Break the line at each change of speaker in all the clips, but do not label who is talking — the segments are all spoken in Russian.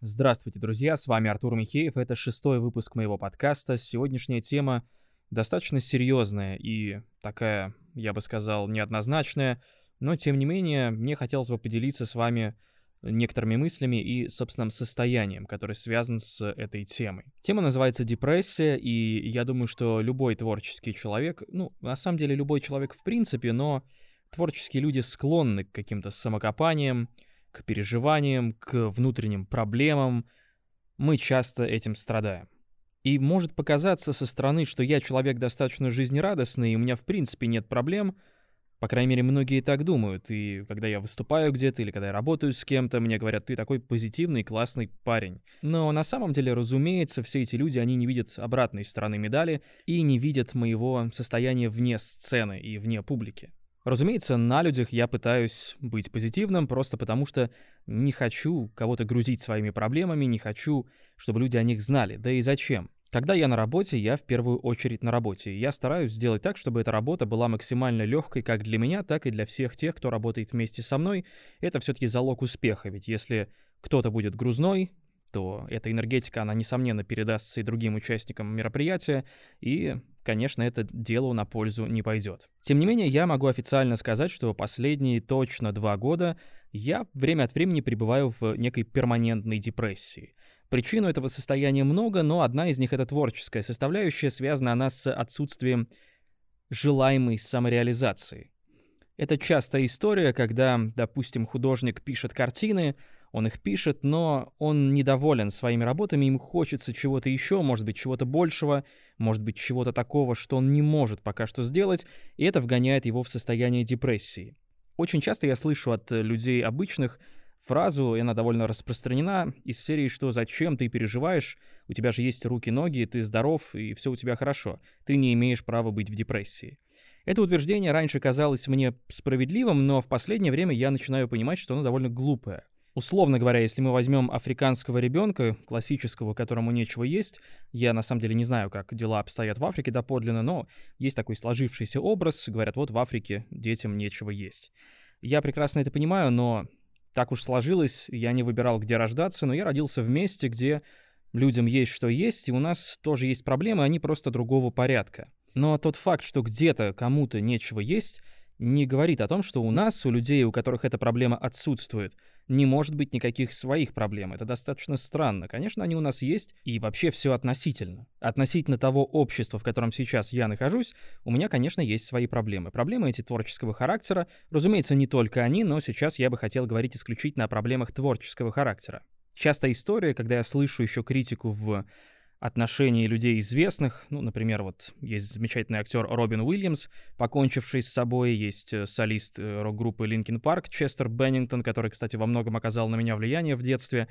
Здравствуйте, друзья, с вами Артур Михеев, это шестой выпуск моего подкаста. Сегодняшняя тема достаточно серьезная и такая, я бы сказал, неоднозначная, но тем не менее мне хотелось бы поделиться с вами некоторыми мыслями и собственным состоянием, который связан с этой темой. Тема называется депрессия, и я думаю, что любой творческий человек, ну, на самом деле любой человек в принципе, но творческие люди склонны к каким-то самокопаниям, к переживаниям, к внутренним проблемам. Мы часто этим страдаем. И может показаться со стороны, что я человек достаточно жизнерадостный, и у меня в принципе нет проблем. По крайней мере, многие так думают. И когда я выступаю где-то или когда я работаю с кем-то, мне говорят, ты такой позитивный, классный парень. Но на самом деле, разумеется, все эти люди, они не видят обратной стороны медали и не видят моего состояния вне сцены и вне публики. Разумеется, на людях я пытаюсь быть позитивным, просто потому что не хочу кого-то грузить своими проблемами, не хочу, чтобы люди о них знали. Да и зачем? Когда я на работе, я в первую очередь на работе. Я стараюсь сделать так, чтобы эта работа была максимально легкой как для меня, так и для всех тех, кто работает вместе со мной. Это все-таки залог успеха, ведь если кто-то будет грузной, то эта энергетика, она, несомненно, передастся и другим участникам мероприятия, и, конечно, это делу на пользу не пойдет. Тем не менее, я могу официально сказать, что последние точно два года я время от времени пребываю в некой перманентной депрессии. Причин этого состояния много, но одна из них — это творческая составляющая, связана она с отсутствием желаемой самореализации. Это частая история, когда, допустим, художник пишет картины, он их пишет, но он недоволен своими работами, ему хочется чего-то еще, может быть, чего-то большего, может быть, чего-то такого, что он не может пока что сделать, и это вгоняет его в состояние депрессии. Очень часто я слышу от людей обычных фразу, и она довольно распространена, из серии, что «Зачем ты переживаешь? У тебя же есть руки-ноги, ты здоров, и все у тебя хорошо. Ты не имеешь права быть в депрессии». Это утверждение раньше казалось мне справедливым, но в последнее время я начинаю понимать, что оно довольно глупое. Условно говоря, если мы возьмем африканского ребенка, классического, которому нечего есть, я на самом деле не знаю, как дела обстоят в Африке доподлинно, но есть такой сложившийся образ, говорят, вот в Африке детям нечего есть. Я прекрасно это понимаю, но так уж сложилось, я не выбирал, где рождаться, но я родился в месте, где людям есть что есть, и у нас тоже есть проблемы, они просто другого порядка. Но тот факт, что где-то кому-то нечего есть, не говорит о том, что у нас, у людей, у которых эта проблема отсутствует – не может быть никаких своих проблем. Это достаточно странно. Конечно, они у нас есть, и вообще все относительно. Относительно того общества, в котором сейчас я нахожусь, у меня, конечно, есть свои проблемы. Проблемы эти творческого характера. Разумеется, не только они, но сейчас я бы хотел говорить исключительно о проблемах творческого характера. Частая история, когда я слышу еще критику в отношений людей известных. Ну, например, вот есть замечательный актер Робин Уильямс, покончивший с собой, есть э, солист э, рок-группы Linkin Park Честер Беннингтон, который, кстати, во многом оказал на меня влияние в детстве.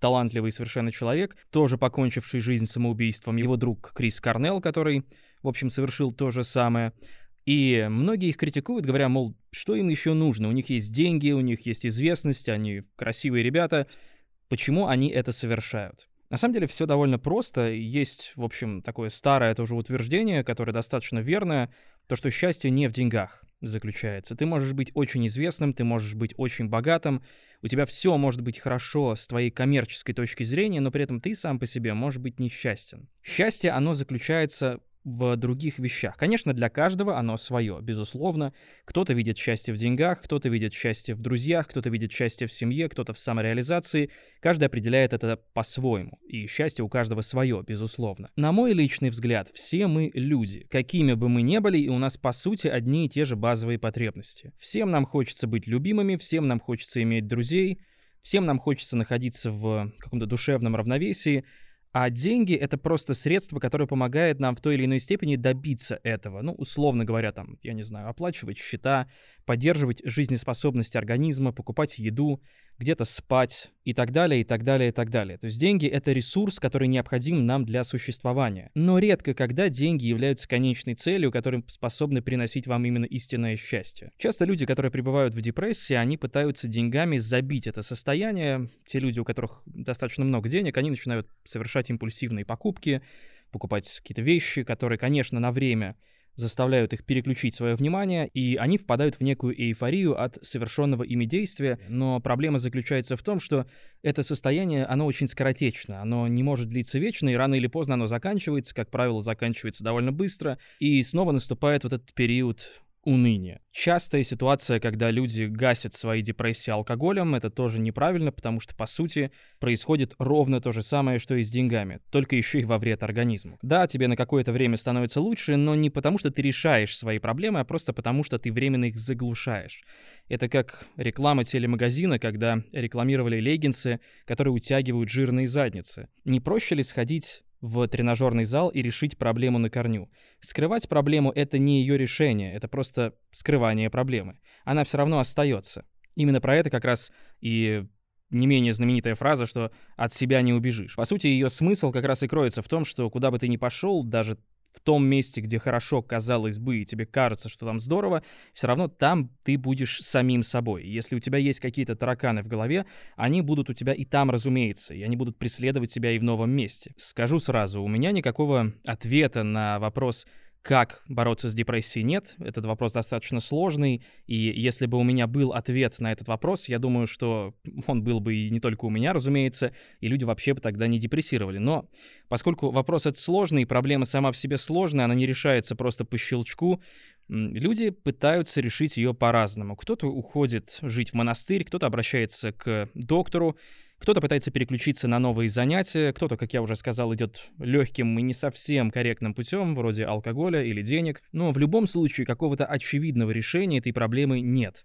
Талантливый совершенно человек, тоже покончивший жизнь самоубийством. Его друг Крис Карнелл, который, в общем, совершил то же самое. И многие их критикуют, говоря, мол, что им еще нужно? У них есть деньги, у них есть известность, они красивые ребята. Почему они это совершают? На самом деле все довольно просто. Есть, в общем, такое старое тоже утверждение, которое достаточно верное, то, что счастье не в деньгах заключается. Ты можешь быть очень известным, ты можешь быть очень богатым, у тебя все может быть хорошо с твоей коммерческой точки зрения, но при этом ты сам по себе можешь быть несчастен. Счастье, оно заключается в других вещах. Конечно, для каждого оно свое, безусловно. Кто-то видит счастье в деньгах, кто-то видит счастье в друзьях, кто-то видит счастье в семье, кто-то в самореализации. Каждый определяет это по-своему. И счастье у каждого свое, безусловно. На мой личный взгляд, все мы люди. Какими бы мы ни были, и у нас по сути одни и те же базовые потребности. Всем нам хочется быть любимыми, всем нам хочется иметь друзей, всем нам хочется находиться в каком-то душевном равновесии, а деньги — это просто средство, которое помогает нам в той или иной степени добиться этого. Ну, условно говоря, там, я не знаю, оплачивать счета, поддерживать жизнеспособность организма, покупать еду, где-то спать и так далее, и так далее, и так далее. То есть деньги — это ресурс, который необходим нам для существования. Но редко когда деньги являются конечной целью, которая способны приносить вам именно истинное счастье. Часто люди, которые пребывают в депрессии, они пытаются деньгами забить это состояние. Те люди, у которых достаточно много денег, они начинают совершать импульсивные покупки, покупать какие-то вещи, которые, конечно, на время заставляют их переключить свое внимание, и они впадают в некую эйфорию от совершенного ими действия. Но проблема заключается в том, что это состояние, оно очень скоротечно, оно не может длиться вечно, и рано или поздно оно заканчивается, как правило, заканчивается довольно быстро, и снова наступает вот этот период уныние. Частая ситуация, когда люди гасят свои депрессии алкоголем, это тоже неправильно, потому что, по сути, происходит ровно то же самое, что и с деньгами, только еще и во вред организму. Да, тебе на какое-то время становится лучше, но не потому, что ты решаешь свои проблемы, а просто потому, что ты временно их заглушаешь. Это как реклама телемагазина, когда рекламировали леггинсы, которые утягивают жирные задницы. Не проще ли сходить в тренажерный зал и решить проблему на корню. Скрывать проблему — это не ее решение, это просто скрывание проблемы. Она все равно остается. Именно про это как раз и не менее знаменитая фраза, что «от себя не убежишь». По сути, ее смысл как раз и кроется в том, что куда бы ты ни пошел, даже в том месте, где хорошо казалось бы, и тебе кажется, что там здорово, все равно там ты будешь самим собой. Если у тебя есть какие-то тараканы в голове, они будут у тебя и там, разумеется, и они будут преследовать тебя и в новом месте. Скажу сразу, у меня никакого ответа на вопрос, как бороться с депрессией, нет. Этот вопрос достаточно сложный, и если бы у меня был ответ на этот вопрос, я думаю, что он был бы и не только у меня, разумеется, и люди вообще бы тогда не депрессировали. Но поскольку вопрос этот сложный, проблема сама в себе сложная, она не решается просто по щелчку, люди пытаются решить ее по-разному. Кто-то уходит жить в монастырь, кто-то обращается к доктору, кто-то пытается переключиться на новые занятия, кто-то, как я уже сказал, идет легким и не совсем корректным путем, вроде алкоголя или денег. Но в любом случае какого-то очевидного решения этой проблемы нет.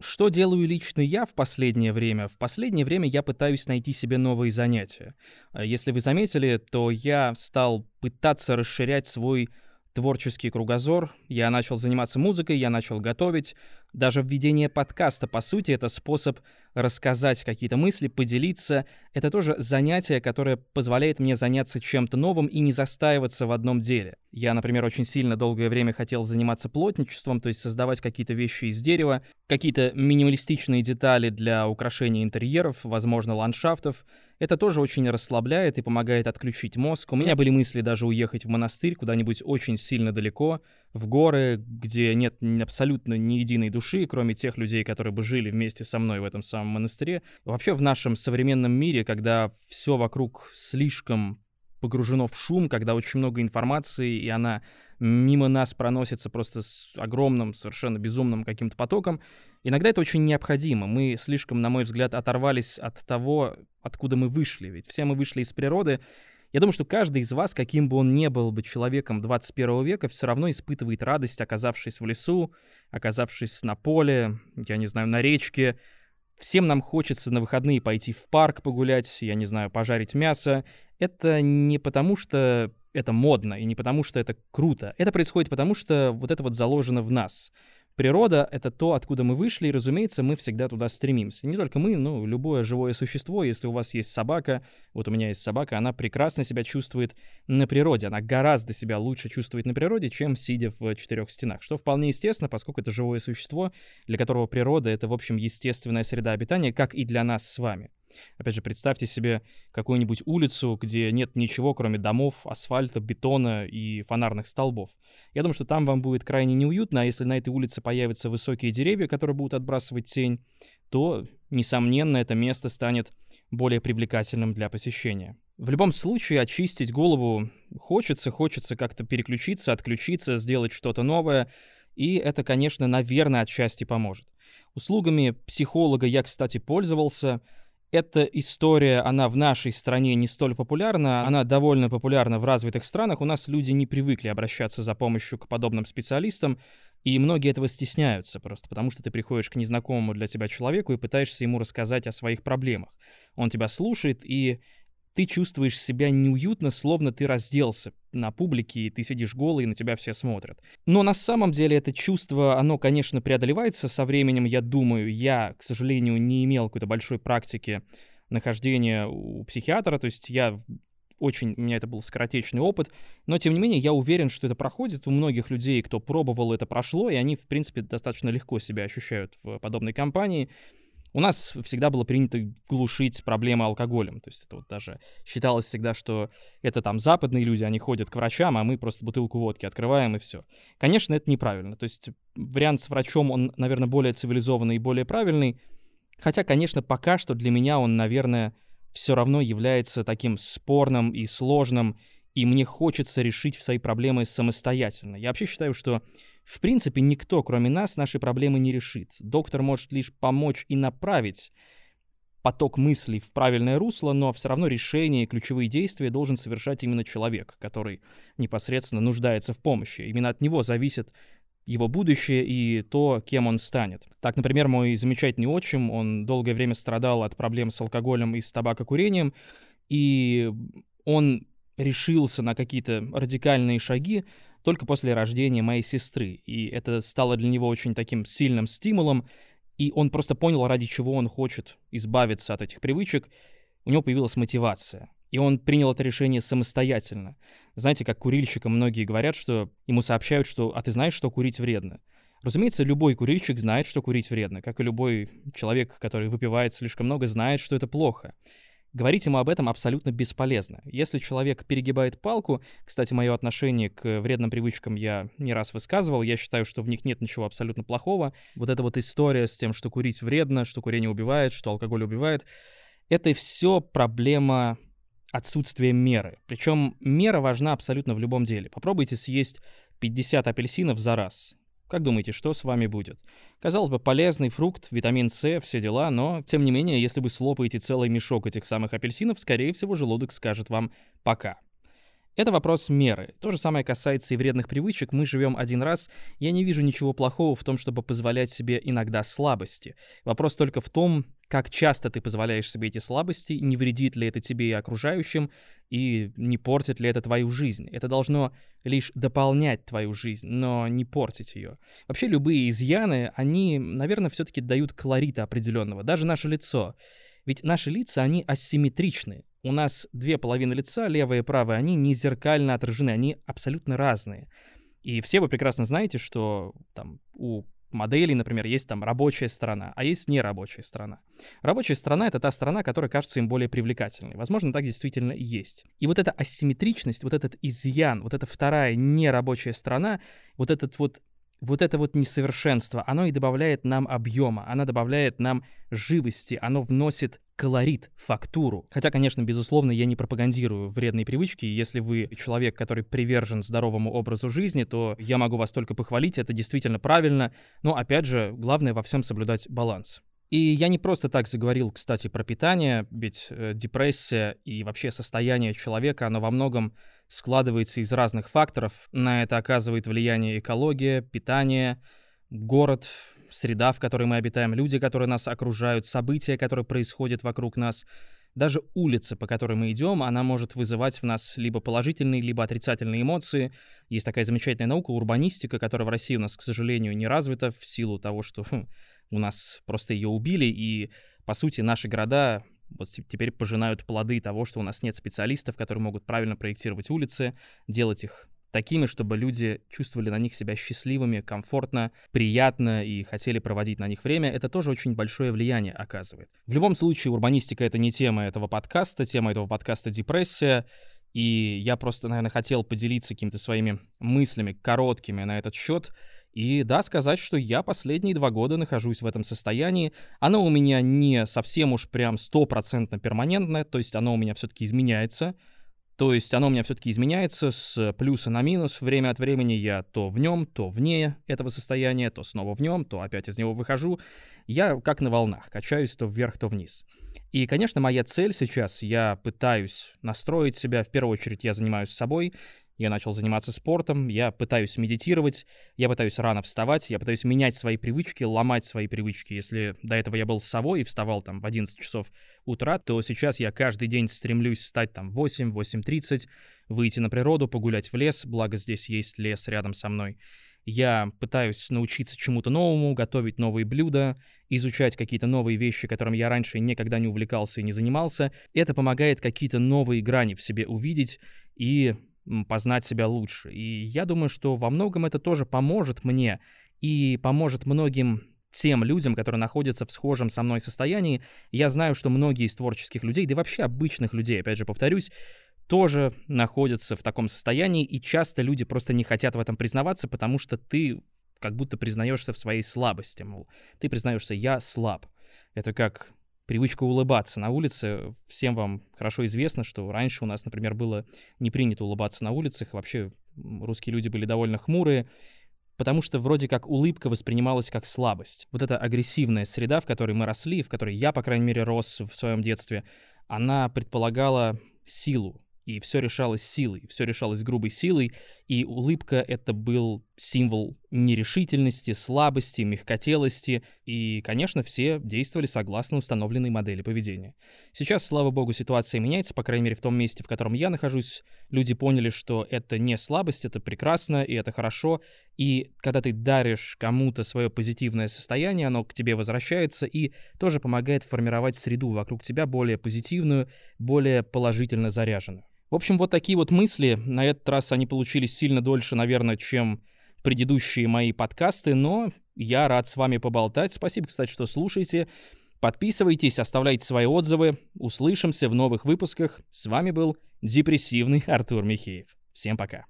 Что делаю лично я в последнее время? В последнее время я пытаюсь найти себе новые занятия. А если вы заметили, то я стал пытаться расширять свой творческий кругозор, я начал заниматься музыкой, я начал готовить. Даже введение подкаста, по сути, это способ рассказать какие-то мысли, поделиться. Это тоже занятие, которое позволяет мне заняться чем-то новым и не застаиваться в одном деле. Я, например, очень сильно долгое время хотел заниматься плотничеством, то есть создавать какие-то вещи из дерева, какие-то минималистичные детали для украшения интерьеров, возможно, ландшафтов. Это тоже очень расслабляет и помогает отключить мозг. У меня были мысли даже уехать в монастырь куда-нибудь очень сильно далеко, в горы, где нет абсолютно ни единой души, кроме тех людей, которые бы жили вместе со мной в этом самом монастыре. Вообще в нашем современном мире, когда все вокруг слишком погружено в шум, когда очень много информации, и она мимо нас проносится просто с огромным, совершенно безумным каким-то потоком, иногда это очень необходимо. Мы слишком, на мой взгляд, оторвались от того, откуда мы вышли. Ведь все мы вышли из природы, я думаю, что каждый из вас, каким бы он ни был бы человеком 21 века, все равно испытывает радость, оказавшись в лесу, оказавшись на поле, я не знаю, на речке. Всем нам хочется на выходные пойти в парк погулять, я не знаю, пожарить мясо. Это не потому, что это модно, и не потому, что это круто. Это происходит потому, что вот это вот заложено в нас. Природа — это то, откуда мы вышли, и, разумеется, мы всегда туда стремимся. Не только мы, но любое живое существо. Если у вас есть собака, вот у меня есть собака, она прекрасно себя чувствует на природе. Она гораздо себя лучше чувствует на природе, чем сидя в четырех стенах. Что вполне естественно, поскольку это живое существо, для которого природа — это, в общем, естественная среда обитания, как и для нас с вами. Опять же, представьте себе какую-нибудь улицу, где нет ничего, кроме домов, асфальта, бетона и фонарных столбов. Я думаю, что там вам будет крайне неуютно, а если на этой улице появятся высокие деревья, которые будут отбрасывать тень, то, несомненно, это место станет более привлекательным для посещения. В любом случае, очистить голову хочется, хочется как-то переключиться, отключиться, сделать что-то новое, и это, конечно, наверное, отчасти поможет. Услугами психолога я, кстати, пользовался — эта история, она в нашей стране не столь популярна, она довольно популярна в развитых странах. У нас люди не привыкли обращаться за помощью к подобным специалистам, и многие этого стесняются просто, потому что ты приходишь к незнакомому для тебя человеку и пытаешься ему рассказать о своих проблемах. Он тебя слушает, и ты чувствуешь себя неуютно, словно ты разделся на публике, и ты сидишь голый, и на тебя все смотрят. Но на самом деле это чувство, оно, конечно, преодолевается со временем, я думаю. Я, к сожалению, не имел какой-то большой практики нахождения у психиатра, то есть я очень, у меня это был скоротечный опыт, но тем не менее я уверен, что это проходит. У многих людей, кто пробовал, это прошло, и они, в принципе, достаточно легко себя ощущают в подобной компании. У нас всегда было принято глушить проблемы алкоголем. То есть это вот даже считалось всегда, что это там западные люди, они ходят к врачам, а мы просто бутылку водки открываем и все. Конечно, это неправильно. То есть вариант с врачом, он, наверное, более цивилизованный и более правильный. Хотя, конечно, пока что для меня он, наверное, все равно является таким спорным и сложным, и мне хочется решить свои проблемы самостоятельно. Я вообще считаю, что в принципе, никто, кроме нас, наши проблемы не решит. Доктор может лишь помочь и направить поток мыслей в правильное русло, но все равно решение и ключевые действия должен совершать именно человек, который непосредственно нуждается в помощи. Именно от него зависит его будущее и то, кем он станет. Так, например, мой замечательный отчим, он долгое время страдал от проблем с алкоголем и с табакокурением, и он решился на какие-то радикальные шаги, только после рождения моей сестры, и это стало для него очень таким сильным стимулом, и он просто понял, ради чего он хочет избавиться от этих привычек, у него появилась мотивация. И он принял это решение самостоятельно. Знаете, как курильщикам многие говорят, что ему сообщают, что «а ты знаешь, что курить вредно?» Разумеется, любой курильщик знает, что курить вредно, как и любой человек, который выпивает слишком много, знает, что это плохо. Говорить ему об этом абсолютно бесполезно. Если человек перегибает палку, кстати, мое отношение к вредным привычкам я не раз высказывал, я считаю, что в них нет ничего абсолютно плохого. Вот эта вот история с тем, что курить вредно, что курение убивает, что алкоголь убивает, это все проблема отсутствия меры. Причем мера важна абсолютно в любом деле. Попробуйте съесть 50 апельсинов за раз. Как думаете, что с вами будет? Казалось бы, полезный фрукт, витамин С, все дела, но, тем не менее, если вы слопаете целый мешок этих самых апельсинов, скорее всего, желудок скажет вам «пока». Это вопрос меры. То же самое касается и вредных привычек. Мы живем один раз. Я не вижу ничего плохого в том, чтобы позволять себе иногда слабости. Вопрос только в том, как часто ты позволяешь себе эти слабости, не вредит ли это тебе и окружающим, и не портит ли это твою жизнь. Это должно лишь дополнять твою жизнь, но не портить ее. Вообще любые изъяны, они, наверное, все-таки дают колорита определенного. Даже наше лицо. Ведь наши лица, они асимметричны. У нас две половины лица, левая и правая, они не зеркально отражены, они абсолютно разные. И все вы прекрасно знаете, что там у моделей, например, есть там рабочая сторона, а есть нерабочая сторона. Рабочая сторона — это та сторона, которая кажется им более привлекательной. Возможно, так действительно и есть. И вот эта асимметричность, вот этот изъян, вот эта вторая нерабочая сторона, вот этот вот вот это вот несовершенство, оно и добавляет нам объема, оно добавляет нам живости, оно вносит колорит, фактуру. Хотя, конечно, безусловно, я не пропагандирую вредные привычки. Если вы человек, который привержен здоровому образу жизни, то я могу вас только похвалить, это действительно правильно. Но, опять же, главное во всем соблюдать баланс. И я не просто так заговорил, кстати, про питание, ведь э, депрессия и вообще состояние человека, оно во многом складывается из разных факторов. На это оказывает влияние экология, питание, город, среда, в которой мы обитаем, люди, которые нас окружают, события, которые происходят вокруг нас. Даже улица, по которой мы идем, она может вызывать в нас либо положительные, либо отрицательные эмоции. Есть такая замечательная наука, урбанистика, которая в России у нас, к сожалению, не развита в силу того, что хм, у нас просто ее убили, и, по сути, наши города вот теперь пожинают плоды того, что у нас нет специалистов, которые могут правильно проектировать улицы, делать их такими, чтобы люди чувствовали на них себя счастливыми, комфортно, приятно и хотели проводить на них время, это тоже очень большое влияние оказывает. В любом случае, урбанистика — это не тема этого подкаста, тема этого подкаста — депрессия, и я просто, наверное, хотел поделиться какими-то своими мыслями короткими на этот счет, и да, сказать, что я последние два года нахожусь в этом состоянии. Оно у меня не совсем уж прям стопроцентно перманентное, то есть оно у меня все-таки изменяется. То есть оно у меня все-таки изменяется с плюса на минус. Время от времени я то в нем, то вне этого состояния, то снова в нем, то опять из него выхожу. Я как на волнах, качаюсь то вверх, то вниз. И, конечно, моя цель сейчас, я пытаюсь настроить себя, в первую очередь я занимаюсь собой, я начал заниматься спортом, я пытаюсь медитировать, я пытаюсь рано вставать, я пытаюсь менять свои привычки, ломать свои привычки. Если до этого я был с собой и вставал там в 11 часов утра, то сейчас я каждый день стремлюсь встать там в 8, 8.30, выйти на природу, погулять в лес, благо здесь есть лес рядом со мной. Я пытаюсь научиться чему-то новому, готовить новые блюда, изучать какие-то новые вещи, которыми я раньше никогда не увлекался и не занимался. Это помогает какие-то новые грани в себе увидеть и познать себя лучше. И я думаю, что во многом это тоже поможет мне и поможет многим тем людям, которые находятся в схожем со мной состоянии. Я знаю, что многие из творческих людей, да и вообще обычных людей, опять же повторюсь, тоже находятся в таком состоянии, и часто люди просто не хотят в этом признаваться, потому что ты как будто признаешься в своей слабости, мол, ты признаешься, я слаб. Это как привычка улыбаться на улице. Всем вам хорошо известно, что раньше у нас, например, было не принято улыбаться на улицах, вообще русские люди были довольно хмурые, потому что вроде как улыбка воспринималась как слабость. Вот эта агрессивная среда, в которой мы росли, в которой я, по крайней мере, рос в своем детстве, она предполагала силу, и все решалось силой, все решалось грубой силой, и улыбка — это был символ нерешительности, слабости, мягкотелости, и, конечно, все действовали согласно установленной модели поведения. Сейчас, слава богу, ситуация меняется, по крайней мере, в том месте, в котором я нахожусь. Люди поняли, что это не слабость, это прекрасно, и это хорошо, и когда ты даришь кому-то свое позитивное состояние, оно к тебе возвращается и тоже помогает формировать среду вокруг тебя более позитивную, более положительно заряженную. В общем, вот такие вот мысли. На этот раз они получились сильно дольше, наверное, чем предыдущие мои подкасты, но я рад с вами поболтать. Спасибо, кстати, что слушаете. Подписывайтесь, оставляйте свои отзывы. Услышимся в новых выпусках. С вами был депрессивный Артур Михеев. Всем пока.